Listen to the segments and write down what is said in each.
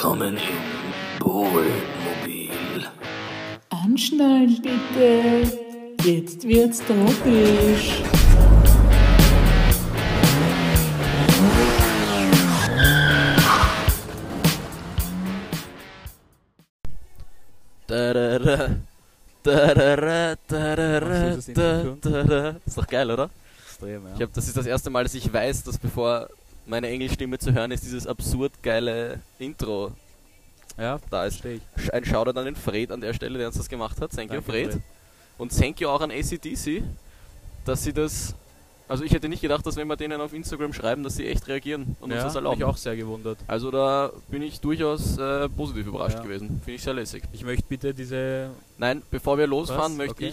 Willkommen im Bohlmobil. Anschnallen bitte. Jetzt wird's tropisch. Tarara, tarara, tarara, Was ist das tarara. Ist doch geil, oder? Extrem, ja. Ich hab, das ist das erste Mal, dass ich weiß, dass bevor meine Engelstimme zu hören ist, dieses absurd geile Intro ja, da ist. ich. Ein Shoutout an den Fred an der Stelle, der uns das gemacht hat. Thank you, Danke, Fred. Fred. Und thank you auch an ACDC, dass sie das. Also ich hätte nicht gedacht, dass wenn wir denen auf Instagram schreiben, dass sie echt reagieren und uns ja, das hab erlauben. mich auch sehr gewundert. Also da bin ich durchaus äh, positiv überrascht Ja. gewesen. Finde ich sehr lässig. Ich möchte bitte diese... Nein, bevor wir losfahren, Was? möchte Okay.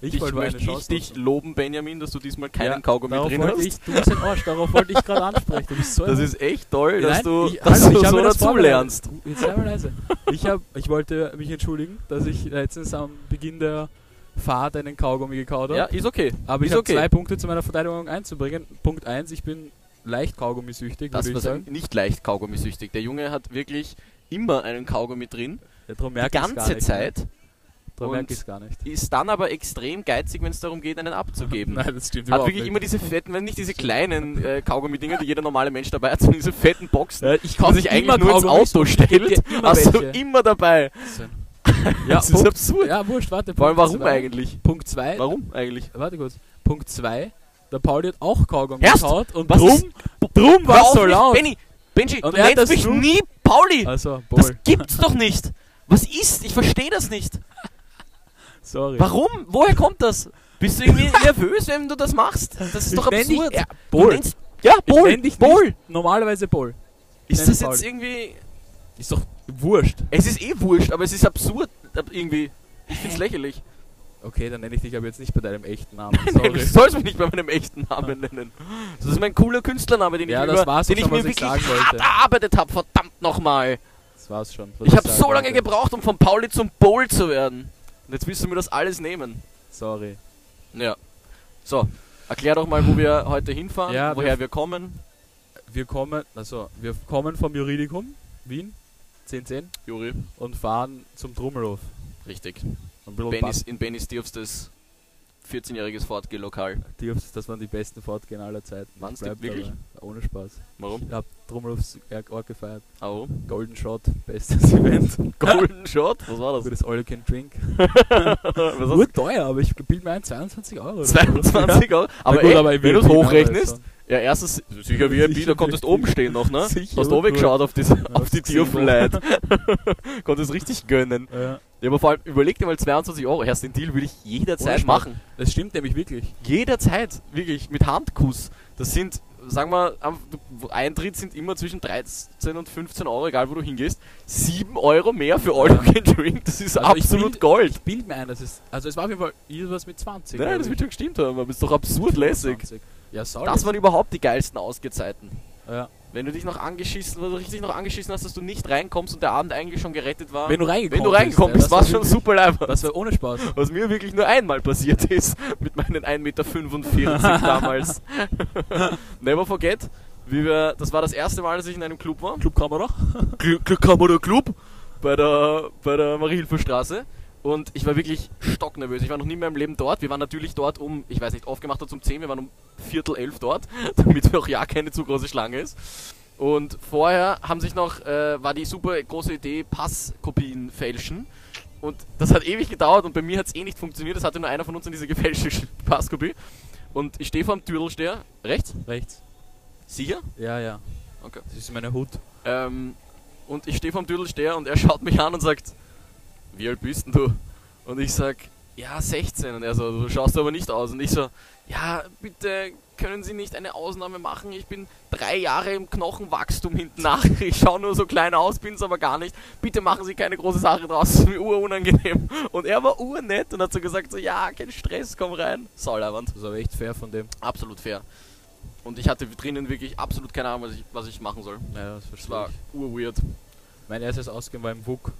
ich Ich mal möchte ich dich loben, Benjamin, dass du diesmal keinen Ja, Kaugummi drin hast. Ich, du bist ein Arsch, darauf wollte ich gerade ansprechen. So Das ist echt toll, dass Nein, du, ich, dass hallo, du ich so das dazulernst. Jetzt sei mal leise. Ich, hab, ich wollte mich entschuldigen, dass ich letztens am Beginn der Fahrt einen Kaugummi gekaut habe. Ja, ist okay. aber ich ist habe okay. zwei Punkte zu meiner Verteidigung einzubringen. Punkt 1, ich bin leicht Kaugummisüchtig, Das ich war sagen. nicht leicht Kaugummisüchtig. Der Junge hat wirklich immer einen Kaugummi drin, Ja, die ganze nicht? Zeit, Darum Und- merke ich es gar nicht. ist dann aber extrem geizig, wenn es darum geht, einen abzugeben. Nein, das stimmt Hat wirklich nicht. immer diese fetten, wenn nicht diese kleinen äh, Kaugummi-Dinger, die jeder normale Mensch dabei hat, sondern diese fetten Boxen, Ja, ich die man kauf sich eigentlich nur ins Auto ich stellt, hast du immer dabei. Ja, das ist absurd. ja, wurscht, warte. Vor allem, Punkt warum zwei. eigentlich? Punkt 2. Warum eigentlich? Warte kurz. Punkt 2. Der Pauli hat auch Kaugummi gekaut und Was drum, ist- drum war so laut. Benny, Benji, Und du nennst das mich nie Pauli. Also, Das Paul, gibt's doch nicht. Was ist? Ich verstehe das nicht. sorry. Warum? Woher kommt das? Bist du irgendwie nervös, wenn du das machst? Das ist Ich doch absurd. ja, Du Paul. nennst- ja, Ich Bol, dich Bol. normalerweise Paul. Ist das Paul. jetzt irgendwie... Ist doch wurscht. Es ist eh wurscht, aber es ist absurd ab- irgendwie. Ich find's lächerlich. Okay, dann nenne ich dich aber jetzt nicht bei deinem echten Namen. Nein, Sorry. du sollst mich nicht bei meinem echten Namen nennen. Das ist mein cooler Künstlername, den Ja, ich, das über, war's den ich mir ich wirklich sagen hart erarbeitet habe. Verdammt nochmal. Das war's schon. Ich habe so lange wollte. gebraucht, um von Pauli zum Bowl zu werden. Und jetzt willst du mir das alles nehmen. Sorry. Ja. So, erklär doch mal, wo wir heute hinfahren, Ja, woher wir- wir kommen. Wir kommen, also, wir kommen vom Juridikum, Wien, 1010, Juri, und fahren zum Trummelhof. richtig. Bisschen Bennys, in Bennys tiefstes 14-jähriges Fortgeh-Lokal. Dirbs, das waren die besten Fortgehen aller Zeiten. Die bleib wirklich? Ohne Spaß. Warum? Ich hab Trummelhofs Org gefeiert. Oh. Golden Shot, bestes Event. Golden Shot? Was war Für das? das All You Can Drink. Nur teuer, aber ich bild mir ein 22 Euro. oder so. 22 Euro? Aber, gut, ey, aber wenn du es ne, hochrechnest. Ja, erstens, sicher VIP, da konntest du oben stehen noch, ne? Sicher, Hast du gut. weggeschaut auf, diese, auf Aufs die. Tierfleit. konntest richtig gönnen. Ja, Ja, aber vor allem, überleg dir mal 22 Euro. Erst den Deal würde ich jederzeit Ohne machen. das stimmt nämlich wirklich. Jederzeit, wirklich, mit Handkuss. Das sind, sagen wir, Eintritt sind immer zwischen 13 und 15 Euro, egal wo du hingehst. 7 Euro mehr für All You Can Drink, das ist Also absolut bild- Gold. Ich bild mir ein, das ist. Also es war auf jeden Fall irgendwas mit 20. Nein, das wird schon gestimmt haben, aber ist doch absurd lässig. 20. Ja, sorry. Das waren überhaupt die geilsten Ausgezeiten. ja. Wenn du dich noch angeschissen, wenn du richtig noch angeschissen hast, dass du nicht reinkommst und der Abend eigentlich schon gerettet war. Wenn du reingekommen Wenn du reingekommen bist, ja, war schon super einfach. Das war ohne Spaß. Was mir wirklich nur einmal passiert ist, mit meinen 1,45 Meter damals. Never forget, wie wir, das war das erste Mal, dass ich in einem Club war. Clubkamera? Glück, Glück Club bei der, bei der Mariehilferstraße. Und ich war wirklich stocknervös. Ich war noch nie in meinem Leben dort. Wir waren natürlich dort um, ich weiß nicht, aufgemacht hat um 10, wir waren um Viertel elf dort, damit auch ja keine zu große Schlange ist. Und vorher haben sich noch, äh, war die super große Idee, Passkopien fälschen. Und das hat ewig gedauert und bei mir hat es eh nicht funktioniert. Das hatte nur einer von uns in diese gefälschte Passkopie. Und ich stehe vor dem Türdelsteher, rechts, Rechts. sicher? Ja, ja. Okay. Das ist meine Hut. Ähm, und ich stehe vom Düdelsteher und er schaut mich an und sagt, wie alt bist denn du? Und ich sag, ja, 16. Und er so, du schaust aber nicht aus. Und ich so, ja, bitte können Sie nicht eine Ausnahme machen? Ich bin drei Jahre im Knochenwachstum hinten nach. Ich schaue nur so klein aus, bin's aber gar nicht. Bitte machen Sie keine große Sache draus, das ist mir urunangenehm. Und er war urnett und hat so gesagt, so, ja, kein Stress, komm rein. Sauleiwand. Das ist aber echt fair von dem. Absolut fair. Und ich hatte drinnen wirklich absolut keine Ahnung, was ich, was ich machen soll. Ja, das Es verstehe war urweird. Mein erstes Ausgehen war im WUK.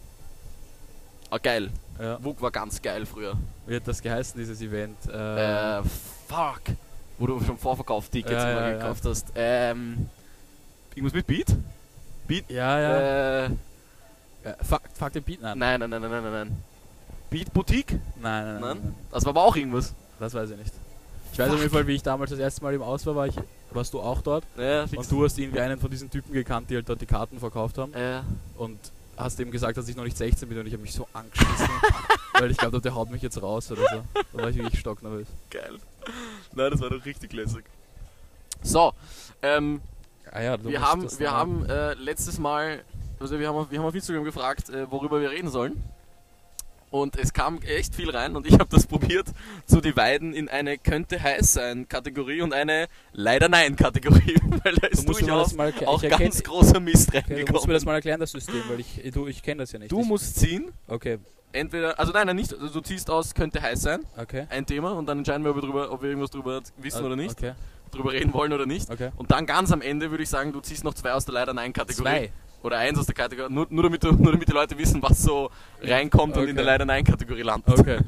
Ah, geil. Ja. WUK war ganz geil früher. Wie hat das geheißen, dieses Event? Äh, fuck. Wo du schon Vorverkauf-Tickets Ja, ja, ja. gekauft hast. Ähm, irgendwas mit Beat? Beat? ja, ja. Äh, Äh, fuck, fuck den Beat, nein. Nein, nein, nein, nein, nein, nein, nein. Beat Boutique? Nein, nein, nein. Nein? nein. Das war aber auch irgendwas. Das weiß ich nicht. Ich weiß auf jeden Fall, wie ich damals das erste Mal im Aus war, war ich, warst du auch dort Ja, und du hast irgendwie einen von diesen Typen gekannt, die halt dort die Karten verkauft haben Ja. und hast ihm gesagt, dass ich noch nicht 16 bin und ich habe mich so angeschissen, weil ich glaube, der haut mich jetzt raus oder so. Da war ich wirklich stocknervös. Geil. Nein, das war doch richtig lässig. So, ähm, Ah ja, du wir haben, wir haben äh, letztes Mal, also wir haben, auf- wir haben auf Instagram gefragt, äh, worüber wir reden sollen. Und es kam echt viel rein und ich habe das probiert zu dividen in eine könnte heiß sein Kategorie und eine leider nein Kategorie, weil da Du ist mir durchaus das mal auch Ich erkenn- ganz großer Mist Okay, du musst mir das reingekommen. mal erklären, das System, weil ich, du, ich kenne das ja nicht. Du ich, musst ziehen, Okay, entweder, also nein, nein, nicht, also du ziehst aus könnte heiß sein, okay. ein Thema und dann entscheiden wir, ob wir, drüber, ob wir irgendwas drüber wissen Ah, oder nicht, Okay, drüber reden wollen oder nicht. okay. Und dann ganz am Ende würde ich sagen, du ziehst noch zwei aus der leider nein Kategorie. Zwei. Oder eins aus der Kategorie, nur, nur, damit, du, nur damit die Leute wissen, was so reinkommt und in Okay. der leider nein Kategorie landet. Okay.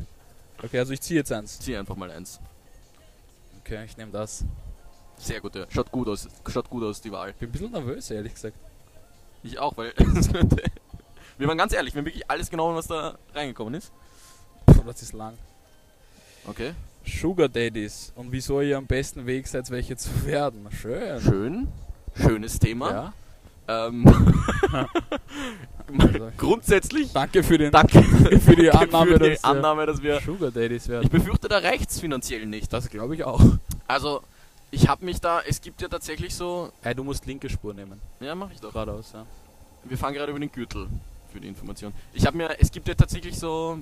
Okay, also ich ziehe jetzt eins. Zieh einfach mal eins. Okay, ich nehme das. Sehr gut, ja. Schaut gut aus, schaut gut aus, die Wahl. Bin ein bisschen nervös, ehrlich gesagt. Ich auch, weil es könnte. Wir waren ganz ehrlich, wir haben wirklich alles genommen, was da reingekommen ist. Puh, das ist lang. Okay. Sugar Daddies und wieso ihr am besten Weg seid, welche zu werden. Schön. Schön. Schönes Thema. Ja. Ähm, Also, grundsätzlich danke für, den, danke für die danke Annahme, für die dass wir Annahme, dass wir. Sugar Daddies Ich werden. befürchte, da reicht's finanziell nicht. Das glaube ich auch. Also, ich habe mich da. Es gibt ja tatsächlich so. Hey, du musst linke Spur nehmen. Ja, mach ich doch. Geradeaus, ja. Wir fahren gerade über den Gürtel für die Information. Ich habe mir, es gibt ja tatsächlich so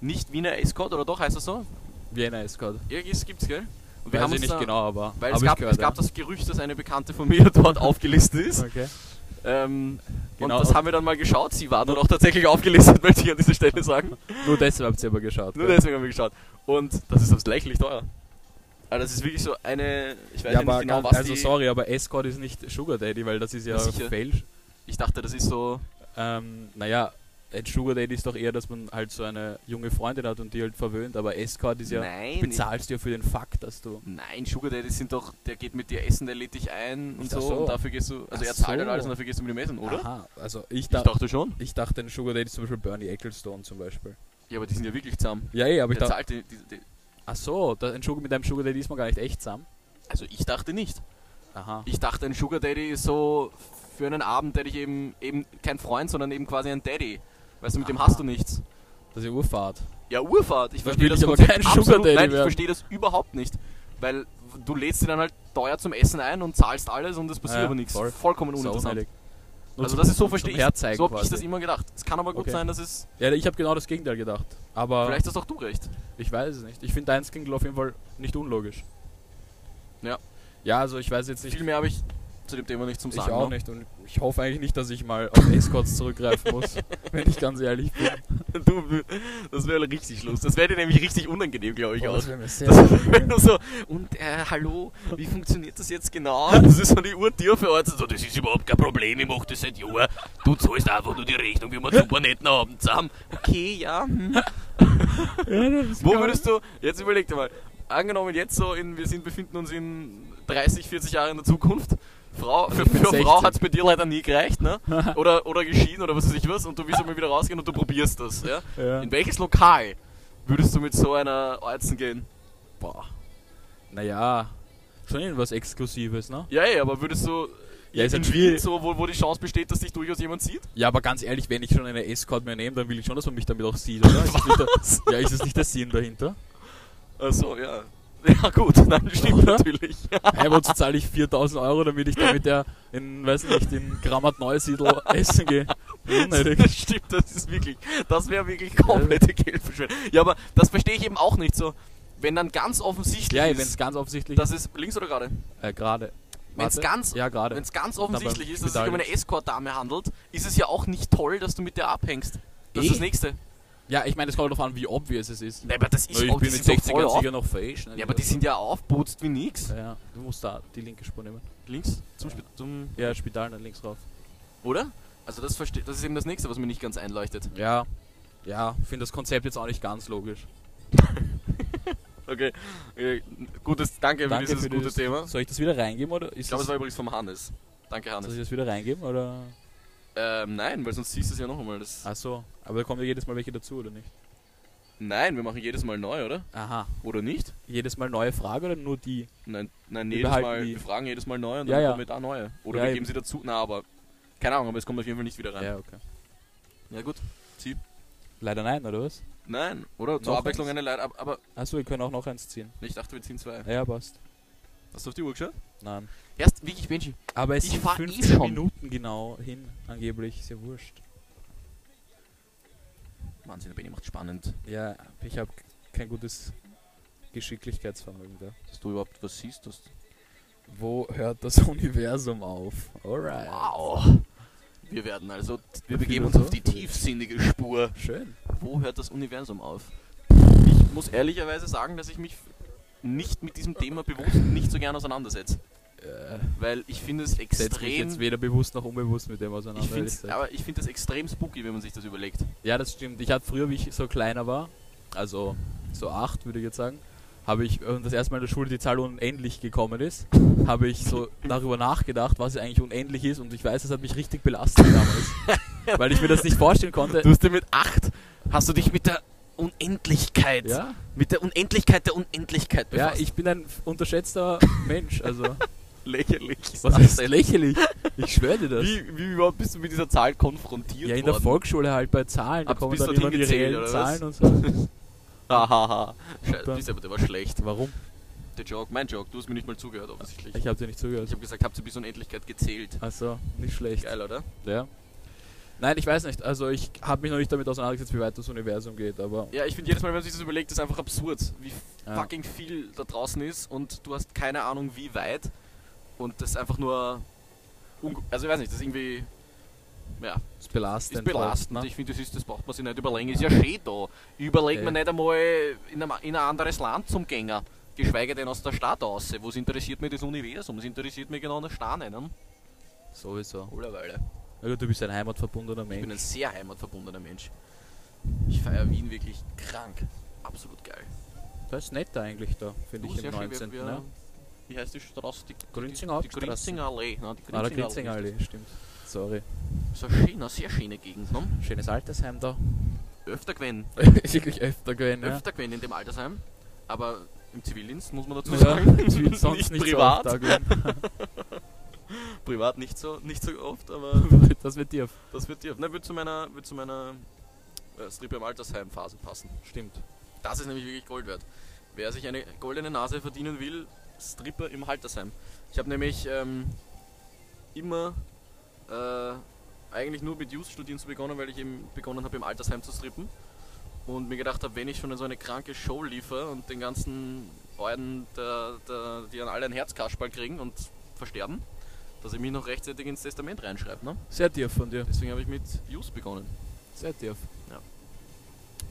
nicht Wiener Escort oder doch heißt das so? Vienna Escort. Irgendwas gibt's, gell? Und wir Weiß haben ich nicht da, genau, aber weil es gab, es gab ja. das Gerücht, dass eine Bekannte von mir dort aufgelistet ist. Okay. Ähm, Genau. Und das haben wir dann mal geschaut. Sie war dort auch tatsächlich aufgelistet, möchte ich an dieser Stelle sagen. Nur deshalb habt ihr aber geschaut. Nur gell? deswegen haben wir geschaut. Und das ist das lächerlich teuer. Also das ist wirklich so eine, ich weiß Ja, ja, nicht genau, was also sorry, aber Escort ist nicht Sugar Daddy, weil das ist ja Ja. Fälsch. ich dachte, das ist so, Ähm, naja, ein Sugar Daddy ist doch eher, dass man halt so eine junge Freundin hat und die halt verwöhnt, aber Escort ist ja, nein, bezahlst du ja für den Fakt, dass du... Nein, Sugar Daddy sind doch, der geht mit dir essen, der lädt dich ein und so, so. und dafür gehst du, also Ach er zahlt so. halt alles und dafür gehst du mit ihm essen, oder? Aha, also ich, Ich da, dachte schon. ich dachte, ein Sugar Daddy ist zum Beispiel Bernie Ecclestone zum Beispiel. Ja, aber die sind ja wirklich zusammen. Ja, ja, aber ich Der dachte... zahlt die, die, die, Ach so, ein Sugar, mit einem Sugar Daddy ist man gar nicht echt zusammen. also ich dachte nicht. Aha. Ich dachte, ein Sugar Daddy ist so für einen Abend, der dich eben, eben kein Freund, sondern eben quasi ein Daddy. Weißt du, mit dem Aha. hast du nichts. Das ist ja Urfahrt. Ja, Urfahrt. Ich verstehe das ich aber kein Sugar. Daddy Nein, ich verstehe das überhaupt nicht. Weil du lädst sie dann halt teuer zum Essen ein und zahlst alles und es passiert Ja, aber nichts. voll. Vollkommen uninteressant. Nur Also das ist so verstehe ich. So habe ich das immer gedacht. Es kann aber gut Okay. sein, dass es. Ja, ich habe genau das Gegenteil gedacht. Aber Vielleicht hast auch du recht. ich weiß es nicht. Ich finde deins klingt auf jeden Fall nicht unlogisch. Ja. Ja, also ich weiß jetzt nicht. Viel mehr habe ich zu dem Thema nicht zum Ich Sagen. auch ne? nicht und ich hoffe eigentlich nicht, dass ich mal auf Escorts zurückgreifen muss, wenn ich ganz ehrlich bin. Du, das wäre richtig Schluss. Das wäre dir nämlich richtig unangenehm, glaube ich Boah, auch. das sehr Das, wenn du so, und äh, hallo, wie funktioniert das jetzt genau? Das ist so die Uhr dir verortet. So, das ist überhaupt kein Problem, ich mache das seit Jahren. Du zahlst einfach nur die Rechnung, wir einen super netten Abend zusammen. Okay, ja. Hm. ja, Wo würdest du, jetzt überleg dir mal, angenommen jetzt so, in, wir sind, befinden uns in 30, 40 Jahren in der Zukunft. Frau, für, Also für eine Frau 60. hat es bei dir leider nie gereicht, ne? Oder, oder geschieden oder was weiß ich was und du willst einmal wieder rausgehen und du probierst das, ja? Ja. In welches Lokal würdest du mit so einer Euzen gehen? Boah. Naja, schon irgendwas Exklusives, ne? Ja, ja, aber würdest du Ja, ist halt schwierig. so, wo, wo die Chance besteht, dass dich durchaus jemand sieht? Ja, aber ganz ehrlich, wenn ich schon eine Escort mir nehme, dann will ich schon, dass man mich damit auch sieht, oder? Ist der, ja, ist das nicht der Sinn dahinter? Achso, ja. Ja gut, dann stimmt Oder? natürlich. Hey, wozu zahle ich 4000 Euro, damit ich da mit der in, weiß nicht, in Grammat Neusiedl essen gehe? Unnötig. Das stimmt, das ist wirklich, das wäre wirklich komplette Geldverschwendung. Ja, aber das verstehe ich eben auch nicht so. Wenn dann ganz offensichtlich Ja, wenn es ganz offensichtlich das ist links oder gerade? Äh, gerade. Wenn es ganz, Ja, wenn's ganz offensichtlich ist, dass es sich um eine Escort-Dame handelt, ist es ja auch nicht toll, dass du mit der abhängst. Das Eh. ist das Nächste. Ja, ich meine, es kommt darauf an, wie obvious es ist. Nee, aber das ist ich auch, die bin mit sind doch 60 voll auf, sicher noch fesch. Ne? Ja, aber die sind ja aufputzt wie nix. Ja, du musst da die linke Spur nehmen. Links zum, Spi- zum Ja, Spital, dann links rauf. Oder? Also das versteht, das ist eben das nächste, was mir nicht ganz einleuchtet. Ja, ja, finde das Konzept jetzt auch nicht ganz logisch. Okay, äh, gutes, danke, für dieses gute Thema. Soll ich das wieder reingeben oder Ich ist glaube, es das, war übrigens vom Hannes. Danke, soll Hannes. ich das wieder reingeben oder? Ähm, nein, weil sonst siehst du es ja noch einmal. Das Ach so, aber da kommen ja jedes Mal welche dazu, oder nicht? nein, wir machen jedes Mal neu, oder? Aha. Oder nicht? Jedes Mal neue Frage oder nur die? Nein, nein Wir jedes Mal, die. wir fragen jedes Mal neu und Ja, dann ja. kommen wir da neue. Oder Ja, wir eben. geben sie dazu. Na, aber keine Ahnung, aber es kommt auf jeden Fall nicht wieder rein. Ja, okay. Ja gut. Sie. Leider nein, oder was? Nein, oder? Zur Noch Abwechslung eins? eine Leid, aber, Achso, wir können auch noch eins ziehen. ich dachte, wir ziehen zwei. Ja, passt. Hast du auf die Uhr geschaut? Nein. Erst wirklich, Benji. Aber es Ich sind fahr eh 15 schon. Minuten genau hin, angeblich. Ist ja wurscht. Wahnsinn, der Benny macht spannend. Ja, ich habe kein gutes Geschicklichkeitsvermögen da. Dass du überhaupt was siehst. Dass Wo hört das Universum auf? Alright. wow. Wir werden also, wir begeben uns auf die tiefsinnige Spur. Schön. Wo hört das Universum auf? Ich muss ehrlicherweise sagen, dass ich mich nicht mit diesem Thema bewusst nicht so gern auseinandersetze. Äh, Weil ich finde es setz mich extrem. jetzt weder bewusst noch unbewusst mit dem Ich auseinander. gesagt. aber ich finde das extrem spooky, wenn man sich das überlegt. Ja, das stimmt. Ich hatte früher, wie ich so kleiner war, also so acht würde ich jetzt sagen, habe ich äh, das erste Mal in der Schule die Zahl unendlich gekommen ist, habe ich so darüber nachgedacht, was eigentlich unendlich ist und ich weiß, das hat mich richtig belastet damals, weil ich mir das nicht vorstellen konnte. Du hast dir mit 8 hast du dich mit der Unendlichkeit, Ja, mit der Unendlichkeit der Unendlichkeit ja, befasst. ich bin ein unterschätzter Mensch, also lächerlich. was ist lächerlich? Ich schwöre dir das. Wie, wie überhaupt bist du mit dieser Zahl konfrontiert Ja, in der worden? Volksschule halt bei Zahlen, da kommen bis dann immer die gezählt, reellen oder was? Zahlen und so. Hahaha. Scheiße, bist aber der war schlecht. Warum? Der Joke, mein Joke, du hast mir nicht mal zugehört offensichtlich. Ich habe dir nicht zugehört. Ich habe gesagt, habt ihr bis Unendlichkeit gezählt. Achso, nicht schlecht. Geil, oder? Ja. Nein, ich weiß nicht. Also ich habe mich noch nicht damit auseinandergesetzt, wie weit das Universum geht, aber Ja, ich finde jedes Mal, wenn man sich das überlegt, ist einfach absurd, wie Ja. fucking viel da draußen ist und du hast keine Ahnung, wie weit. Und das ist einfach nur. Also, ich weiß nicht, das ist irgendwie. Ja, ist belastend. ist belastend. fast, Ich finde, das, ist- das braucht man sich nicht überlegen. Ist ja schön da. Überlegt Ja. man nicht einmal in, einem, in ein anderes Land zum Gänger. Geschweige denn aus der Stadt aus. Was interessiert mich das Universum? Es interessiert mich genau der Sterne, ne? ne? Sowieso. Allerweile. Na gut, du bist ein heimatverbundener Ich bin ein Mensch. sehr heimatverbundener Mensch. Ich feiere Wien wirklich krank. Absolut geil. Das ist nett da eigentlich da, finde Oh, ich, im sehr schön, 19. wir- wir- ne? Wie heißt die Straße? Die, Grünzinger die, die. Grünzinger Allee. Nein, die Ah, der Grünzinger Grinzinger Allee. Stimmt. Sorry. So eine schöne, sehr schöne Gegend. Ne? Schönes Altersheim da. Öfter gewesen. wirklich öfter gewesen, ja. Öfter gewesen in dem Altersheim. Aber im Zivildienst muss man dazu Ja, sagen. ich will sonst nicht, privat. so privat nicht so, nicht so oft, aber Das wird dir. das wird dir. Ne, wird zu meiner, wird zu meiner äh, Strip im Altersheim-Phase passen. Stimmt. Das ist nämlich wirklich Gold wert. Wer sich eine goldene Nase verdienen will, Stripper im Altersheim. Ich habe nämlich ähm, immer äh, eigentlich nur mit Youth-Studieren zu begonnen, weil ich eben begonnen habe im Altersheim zu strippen. Und mir gedacht habe, wenn ich schon so eine kranke Show liefere und den ganzen Leuten, die dann alle ein Herzkasperl kriegen und versterben, dass ich mich noch rechtzeitig ins Testament reinschreibe. Ne? Sehr tief von dir. Deswegen habe ich mit Youth begonnen. Sehr tief.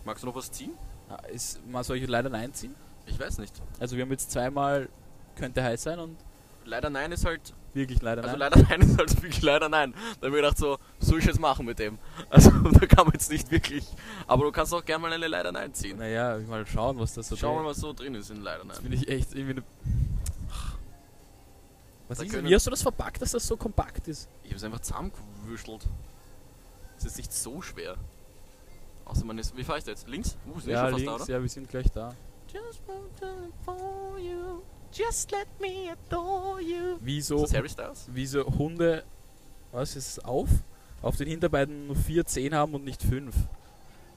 Magst du noch was ziehen? Ah, Ist, soll ich leider Nein ziehen? Ich weiß nicht. Also wir haben jetzt zweimal könnte heiß sein und Leider nein ist halt wirklich leider Also Nein. leider nein ist halt wirklich leider nein. Da habe ich gedacht so, soll ich jetzt machen mit dem? Also da kann man jetzt nicht wirklich. Aber du kannst auch gerne mal eine leider nein ziehen. Naja, mal schauen, was das so Schau mal, dreht. was so drin ist in leider Das nein. bin ich echt irgendwie eine Was Da ist, wie hast du das verpackt, dass das so kompakt ist? Ich habe es einfach zusammengewürschtelt. Das ist nicht so schwer. Außer man ist. Wie fahre ich da jetzt? Links? Uh, sind wir ja, schon fast links, da, oder? ja, wir sind gleich da. Just want for you. Just let me adore you. Wie Ist so, das Harry Styles? wie so Hunde, was ist es, auf? Auf den Hinterbeinen nur vier Zehen haben und nicht fünf.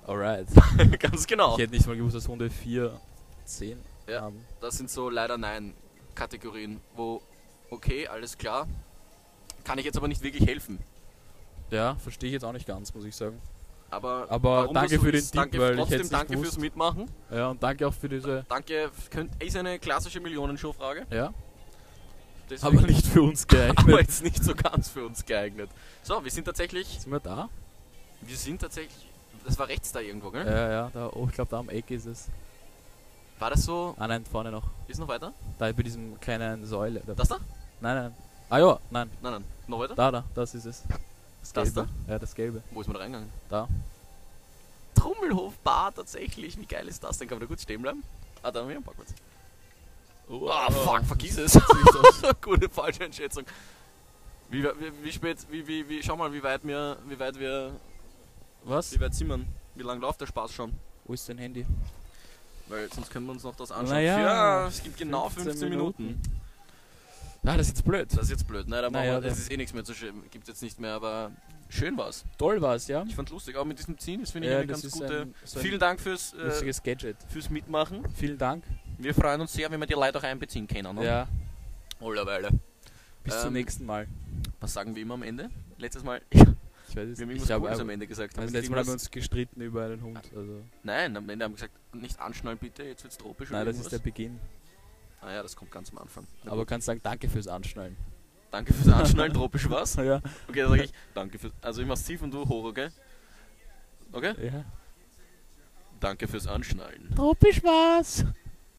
Alright. Ganz genau. Ich hätte nicht mal gewusst, dass Hunde vier Zehen Ja. haben. Das sind so leider nein Kategorien, wo okay, alles klar. Kann ich jetzt aber nicht wirklich helfen. Ja, verstehe ich jetzt auch nicht ganz, muss ich sagen. Aber, Aber danke für den Tipp, danke, weil ich trotzdem nicht danke fürs gewusst. Mitmachen. Ja, und danke auch für diese. Danke, könnt, ist eine klassische Millionenshow-Frage. Ja, Deswegen- aber nicht für uns aber geeignet. jetzt nicht so ganz für uns geeignet. So, wir sind tatsächlich, Sind wir da? wir sind tatsächlich, das war rechts da irgendwo, gell? Ja, ja, da, oh, ich glaube, da am Eck ist es. War das so, Ah, nein, vorne noch. ist noch weiter? Da bei diesem kleinen Säule. Da. Das da? Nein, nein. Ah ja, nein. Nein, nein, noch weiter? Da, da, das ist es. Das, Das Gelbe. Ja, das Gelbe. Wo ist man da reingegangen? Da. Trummelhof Bar tatsächlich, wie geil ist das denn? Kann man da gut stehen bleiben? Ah, da haben wir einen Parkplatz. Ah, fuck, vergiss es. Gute falsche Einschätzung. Wie, wie, wie spät, wie, wie, wie, schau mal, wie weit wir, wie weit wir, Was? wie weit sind wir? Wie lange läuft der Spaß schon? Wo ist dein Handy? Weil sonst können wir uns noch das anschauen. Naja, ja, es gibt genau 15, Minuten. Ah, das ist jetzt blöd. Das ist jetzt blöd, ne? Da Naja, wir, da- das ist eh nichts mehr zu schön. Gibt jetzt nicht mehr, aber schön war's. Toll war's, ja? Ich fand lustig, auch mit diesem Ziehen, das finde ich Ja, eine ganz gute. ein, so Vielen Dank fürs, äh, lustiges Gadget. fürs Mitmachen. Vielen Dank. Wir freuen uns sehr, wenn wir die Leute auch einbeziehen können. Ne? Ja, Allerweile. bis Ähm, zum nächsten Mal. Was sagen wir immer am Ende? Letztes Mal, Ich weiß es wir haben nicht. irgendwas Cooles am Ende gesagt. also letztes Mal haben wir uns gestritten über einen Hund. Also. Nein, am Ende haben wir gesagt, nicht anschnallen bitte, jetzt wird's tropisch. Nein, das ist der. Beginn. Ah ja, das kommt ganz am Anfang. Na Aber gut. kannst sagen, danke fürs Anschnallen. danke fürs Anschnallen, tropisch was? Ja. Okay, dann sage ich, danke fürs. Also ich mach's tief und du hoch, okay? Okay? ja. Danke fürs Anschnallen. Tropisch was.